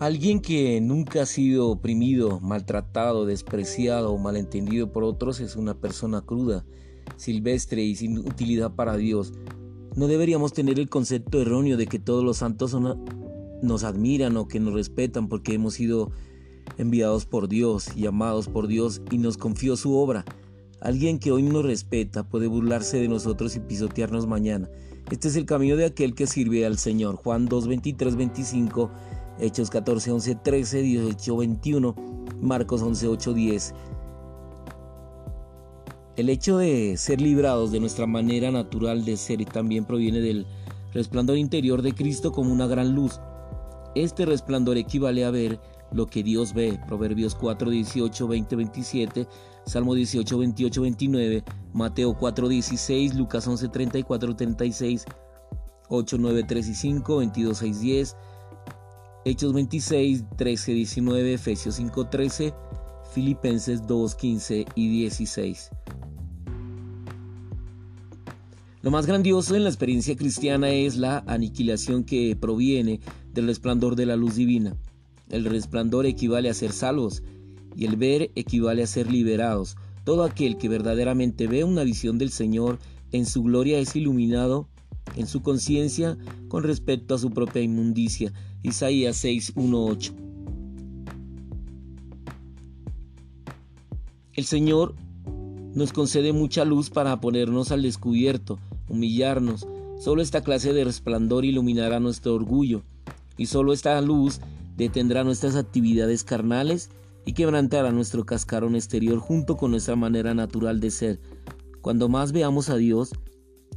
Alguien que nunca ha sido oprimido, maltratado, despreciado o malentendido por otros es una persona cruda, silvestre y sin utilidad para Dios. No deberíamos tener el concepto erróneo de que todos los santos nos admiran o que nos respetan porque hemos sido enviados por Dios y amados por Dios y nos confió su obra. Alguien que hoy nos respeta puede burlarse de nosotros y pisotearnos mañana. Este es el camino de aquel que sirve al Señor. Juan 2, 23, 25 Hechos 14, 11, 13, 18, 21, Marcos 11, 8, 10. El hecho de ser librados de nuestra manera natural de ser también proviene del resplandor interior de Cristo como una gran luz. Este resplandor equivale a ver lo que Dios ve. Proverbios 4, 18, 20, 27, Salmo 18, 28, 29, Mateo 4, 16, Lucas 11, 34, 36, 8, 9, 3 y 5, 22, 6, 10, Hechos 26, 13, 19, Efesios 5, 13, Filipenses 2, 15 y 16. Lo más grandioso en la experiencia cristiana es la aniquilación que proviene del resplandor de la luz divina. El resplandor equivale a ser salvos y el ver equivale a ser liberados. Todo aquel que verdaderamente ve una visión del Señor en su gloria es iluminado en su conciencia con respecto a su propia inmundicia. Isaías 6, 8. El Señor nos concede mucha luz para ponernos al descubierto, humillarnos. Solo esta clase de resplandor iluminará nuestro orgullo y solo esta luz detendrá nuestras actividades carnales y quebrantará nuestro cascarón exterior junto con nuestra manera natural de ser. Cuando más veamos a Dios,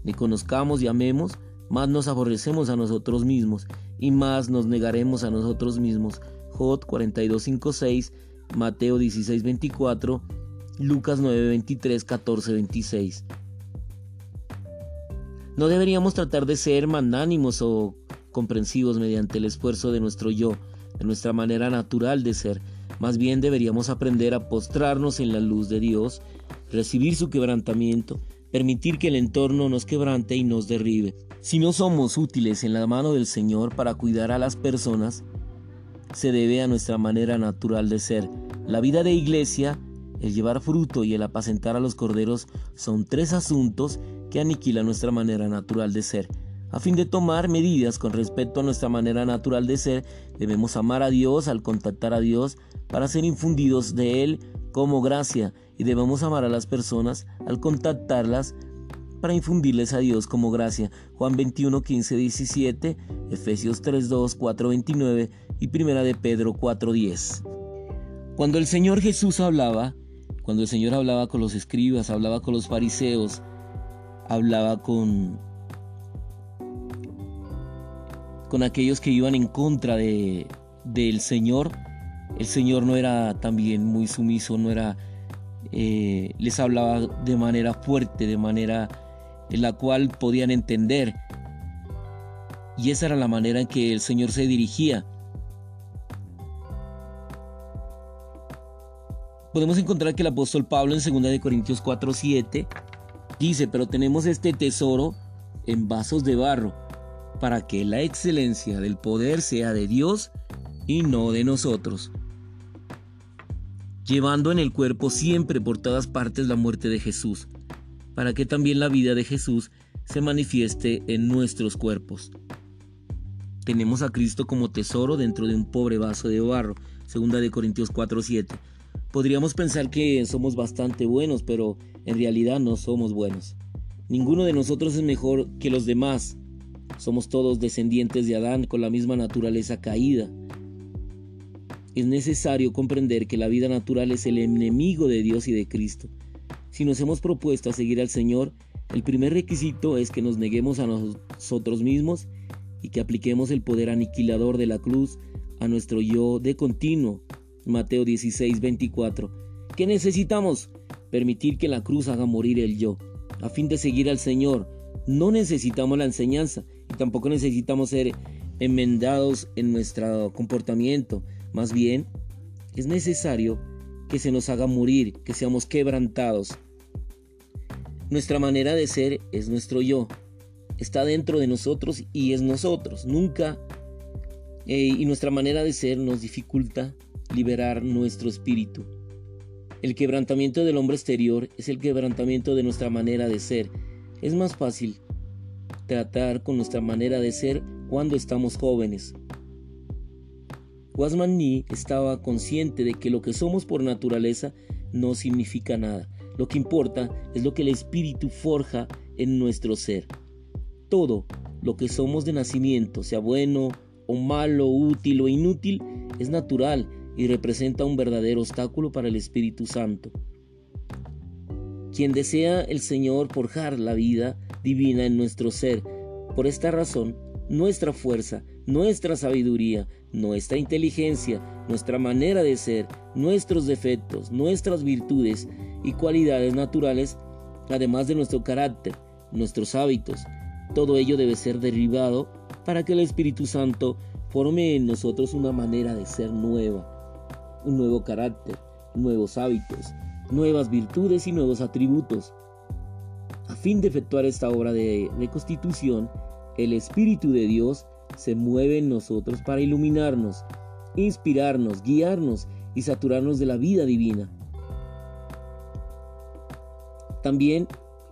le conozcamos y amemos, más nos aborrecemos a nosotros mismos y más nos negaremos a nosotros mismos. Jod 42.5.6, Mateo 16.24, Lucas 9.23, 14.26. No deberíamos tratar de ser magnánimos o comprensivos mediante el esfuerzo de nuestro yo, de nuestra manera natural de ser. Más bien deberíamos aprender a postrarnos en la luz de Dios, recibir su quebrantamiento permitir que el entorno nos quebrante y nos derribe. Si no somos útiles en la mano del Señor para cuidar a las personas, se debe a nuestra manera natural de ser. La vida de iglesia, el llevar fruto y el apacentar a los corderos son tres asuntos que aniquilan nuestra manera natural de ser. A fin de tomar medidas con respecto a nuestra manera natural de ser, debemos amar a Dios al contactar a Dios para ser infundidos de Él como gracia y debemos amar a las personas al contactarlas para infundirles a Dios como gracia. Juan 21, 15, 17, Efesios 3, 2, 4, 29 y Primera de Pedro 4, 10. Cuando el Señor Jesús hablaba, cuando el Señor hablaba con los escribas, hablaba con los fariseos, hablaba con con aquellos que iban en contra de, del Señor, el Señor no era también muy sumiso, no era, eh, les hablaba de manera fuerte, de manera en la cual podían entender. Y esa era la manera en que el Señor se dirigía. Podemos encontrar que el apóstol Pablo en 2 Corintios 4:7 dice, pero tenemos este tesoro en vasos de barro, para que la excelencia del poder sea de Dios y no de nosotros llevando en el cuerpo siempre por todas partes la muerte de Jesús, para que también la vida de Jesús se manifieste en nuestros cuerpos. Tenemos a Cristo como tesoro dentro de un pobre vaso de barro, segunda de Corintios 4:7. Podríamos pensar que somos bastante buenos, pero en realidad no somos buenos. Ninguno de nosotros es mejor que los demás. Somos todos descendientes de Adán con la misma naturaleza caída, es necesario comprender que la vida natural es el enemigo de Dios y de Cristo. Si nos hemos propuesto a seguir al Señor, el primer requisito es que nos neguemos a nosotros mismos y que apliquemos el poder aniquilador de la cruz a nuestro yo de continuo. Mateo 16, 24. ¿Qué necesitamos? Permitir que la cruz haga morir el yo, a fin de seguir al Señor. No necesitamos la enseñanza y tampoco necesitamos ser enmendados en nuestro comportamiento, más bien, es necesario que se nos haga morir, que seamos quebrantados. Nuestra manera de ser es nuestro yo. Está dentro de nosotros y es nosotros. Nunca eh, y nuestra manera de ser nos dificulta liberar nuestro espíritu. El quebrantamiento del hombre exterior es el quebrantamiento de nuestra manera de ser. Es más fácil tratar con nuestra manera de ser cuando estamos jóvenes. Wasman Nee estaba consciente de que lo que somos por naturaleza no significa nada. Lo que importa es lo que el espíritu forja en nuestro ser. Todo lo que somos de nacimiento, sea bueno o malo, útil o inútil, es natural y representa un verdadero obstáculo para el Espíritu Santo. Quien desea el Señor forjar la vida divina en nuestro ser. Por esta razón, nuestra fuerza, nuestra sabiduría, nuestra inteligencia, nuestra manera de ser, nuestros defectos, nuestras virtudes y cualidades naturales, además de nuestro carácter, nuestros hábitos, todo ello debe ser derribado para que el Espíritu Santo forme en nosotros una manera de ser nueva, un nuevo carácter, nuevos hábitos, nuevas virtudes y nuevos atributos. A fin de efectuar esta obra de reconstitución, el Espíritu de Dios se mueve en nosotros para iluminarnos, inspirarnos, guiarnos y saturarnos de la vida divina. También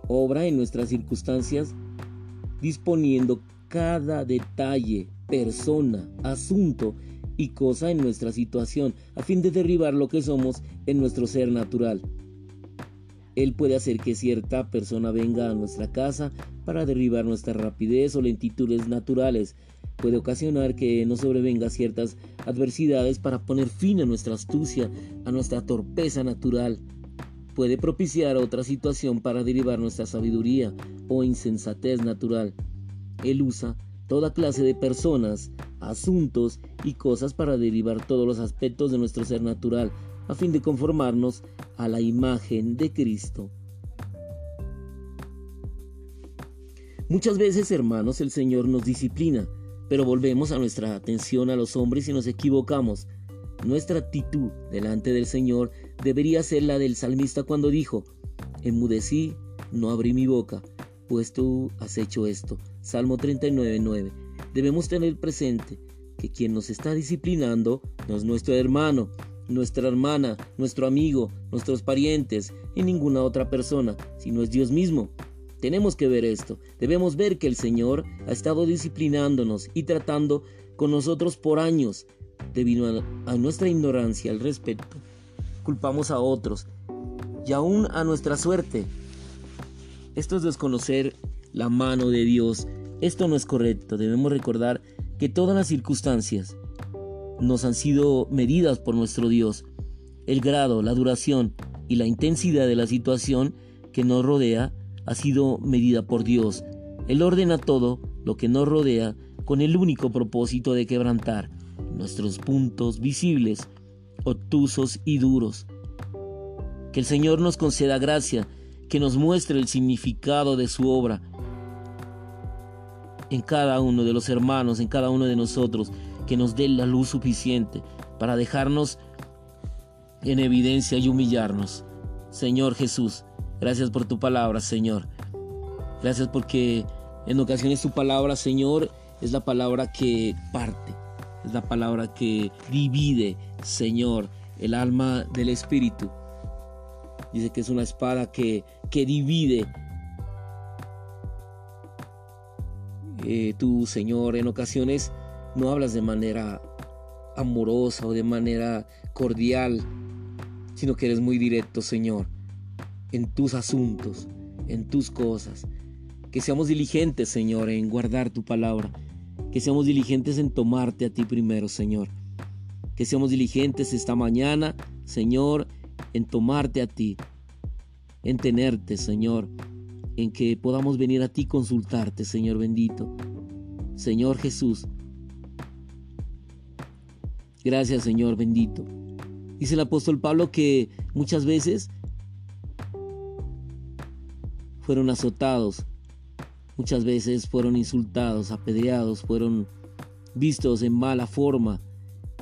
obra en nuestras circunstancias disponiendo cada detalle, persona, asunto y cosa en nuestra situación a fin de derribar lo que somos en nuestro ser natural. Él puede hacer que cierta persona venga a nuestra casa para derribar nuestra rapidez o lentitudes naturales. Puede ocasionar que nos sobrevenga ciertas adversidades para poner fin a nuestra astucia, a nuestra torpeza natural. Puede propiciar otra situación para derribar nuestra sabiduría o insensatez natural. Él usa toda clase de personas, asuntos y cosas para derivar todos los aspectos de nuestro ser natural, a fin de conformarnos a la imagen de Cristo. Muchas veces, hermanos, el Señor nos disciplina, pero volvemos a nuestra atención a los hombres y nos equivocamos. Nuestra actitud delante del Señor debería ser la del salmista cuando dijo, enmudecí, no abrí mi boca, pues tú has hecho esto. Salmo 39.9. Debemos tener presente que quien nos está disciplinando no es nuestro hermano, nuestra hermana, nuestro amigo, nuestros parientes y ninguna otra persona, sino es Dios mismo. Tenemos que ver esto. Debemos ver que el Señor ha estado disciplinándonos y tratando con nosotros por años. Debido a, nuestra ignorancia al respecto, culpamos a otros y aún a nuestra suerte. Esto es desconocer la mano de Dios. Esto no es correcto. Debemos recordar que todas las circunstancias nos han sido medidas por nuestro Dios. El grado, la duración y la intensidad de la situación que nos rodea ha sido medida por Dios. Él ordena todo lo que nos rodea con el único propósito de quebrantar nuestros puntos visibles, obtusos y duros. Que el Señor nos conceda gracia, que nos muestre el significado de su obra en cada uno de los hermanos, en cada uno de nosotros, que nos dé la luz suficiente para dejarnos en evidencia y humillarnos. Señor Jesús, gracias por tu palabra, Señor. Gracias porque en ocasiones tu palabra, Señor, es la palabra que parte, es la palabra que divide, Señor, el alma del Espíritu. Dice que es una espada que, que divide Eh, tú, Señor, en ocasiones no hablas de manera amorosa o de manera cordial, sino que eres muy directo, Señor, en tus asuntos, en tus cosas. Que seamos diligentes, Señor, en guardar tu palabra. Que seamos diligentes en tomarte a ti primero, Señor. Que seamos diligentes esta mañana, Señor, en tomarte a ti, en tenerte, Señor, en que podamos venir a ti consultarte, Señor bendito. Señor Jesús. Gracias, Señor bendito. Dice el apóstol Pablo que muchas veces fueron azotados, muchas veces fueron insultados, apedreados, fueron vistos en mala forma.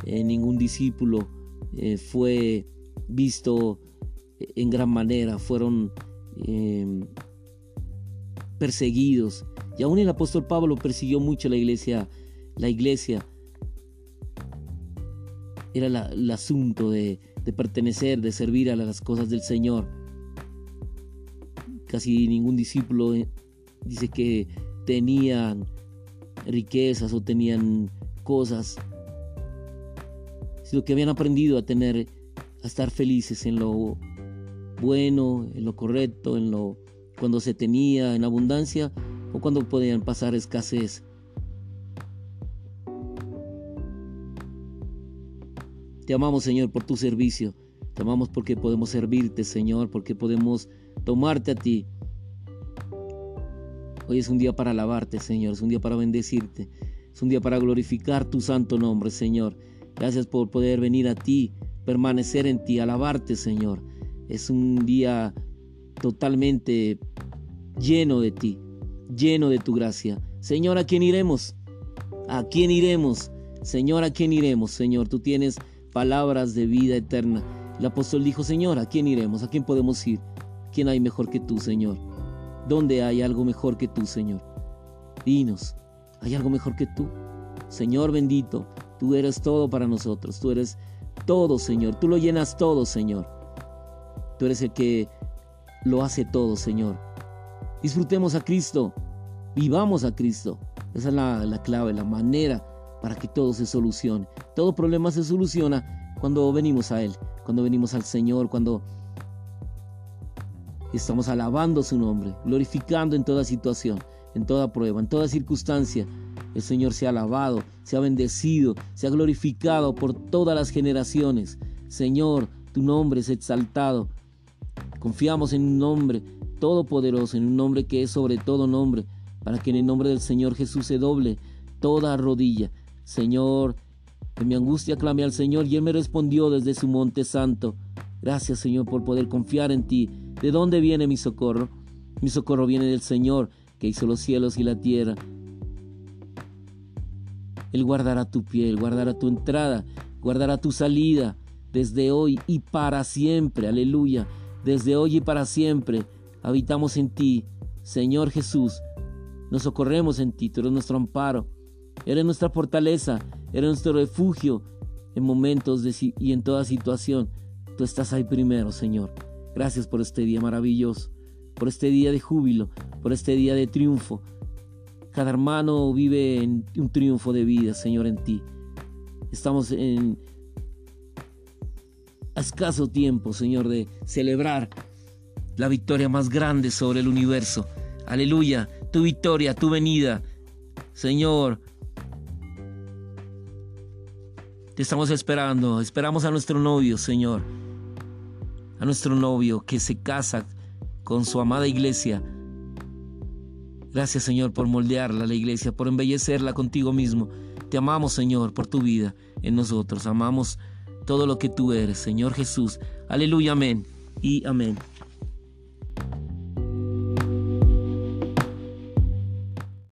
Eh, ningún discípulo eh, fue visto en gran manera, fueron em, perseguidos. Y aún el apóstol Pablo persiguió mucho la iglesia, la iglesia era el asunto de pertenecer, de servir a las cosas del Señor. Casi ningún discípulo eh, dice que tenían riquezas o tenían cosas, sino que habían aprendido a tener, a estar felices en lo bueno, en lo correcto, en lo cuando se tenía en abundancia o cuando podían pasar escasez. Te amamos, Señor, por tu servicio. Te amamos porque podemos servirte, Señor, porque podemos tomarte a ti. Hoy es un día para alabarte, Señor, es un día para bendecirte, es un día para glorificar tu santo nombre, Señor. Gracias por poder venir a ti, permanecer en ti, alabarte, Señor. Es un día totalmente lleno de ti, lleno de tu gracia. Señor, ¿a quién iremos? ¿A quién iremos? Señor, ¿a quién iremos? Señor, tú tienes palabras de vida eterna. El apóstol dijo, Señor, ¿a quién iremos? ¿A quién podemos ir? ¿Quién hay mejor que tú, Señor? ¿Dónde hay algo mejor que tú, Señor? Dinos, ¿hay algo mejor que tú? Señor bendito, tú eres todo para nosotros, tú eres todo, Señor, tú lo llenas todo, Señor. Tú eres el que lo hace todo, Señor. Disfrutemos a Cristo, vivamos a Cristo. Esa es la, clave, la manera para que todo se solucione. Todo problema se soluciona cuando venimos a Él, cuando venimos al Señor, cuando estamos alabando su nombre, glorificando en toda situación, en toda prueba, en toda circunstancia. El Señor se ha alabado, se ha bendecido, se ha glorificado por todas las generaciones. Señor, tu nombre es exaltado. Confiamos en un nombre todopoderoso, en un nombre que es sobre todo nombre, para que en el nombre del Señor Jesús se doble toda rodilla. Señor, en mi angustia clame al Señor y Él me respondió desde su monte santo. Gracias Señor por poder confiar en ti. ¿De dónde viene mi socorro? Mi socorro viene del Señor que hizo los cielos y la tierra. Él guardará tu piel, guardará tu entrada, guardará tu salida desde hoy y para siempre. Aleluya desde hoy y para siempre. Habitamos en ti, Señor Jesús. Nos socorremos en ti, tú eres nuestro amparo, eres nuestra fortaleza, eres nuestro refugio en momentos y en toda situación. Tú estás ahí primero, Señor. Gracias por este día maravilloso, por este día de júbilo, por este día de triunfo. Cada hermano vive en un triunfo de vida, Señor, en ti. Estamos en, escaso tiempo, Señor, de celebrar la victoria más grande sobre el universo. Aleluya, tu victoria, tu venida. Señor, te estamos esperando. Esperamos a nuestro novio, Señor. A nuestro novio que se casa con su amada iglesia. Gracias, Señor, por moldearla, la iglesia, por embellecerla contigo mismo. Te amamos, Señor, por tu vida en nosotros. Amamos todo lo que tú eres, Señor Jesús. Aleluya, amén y amén.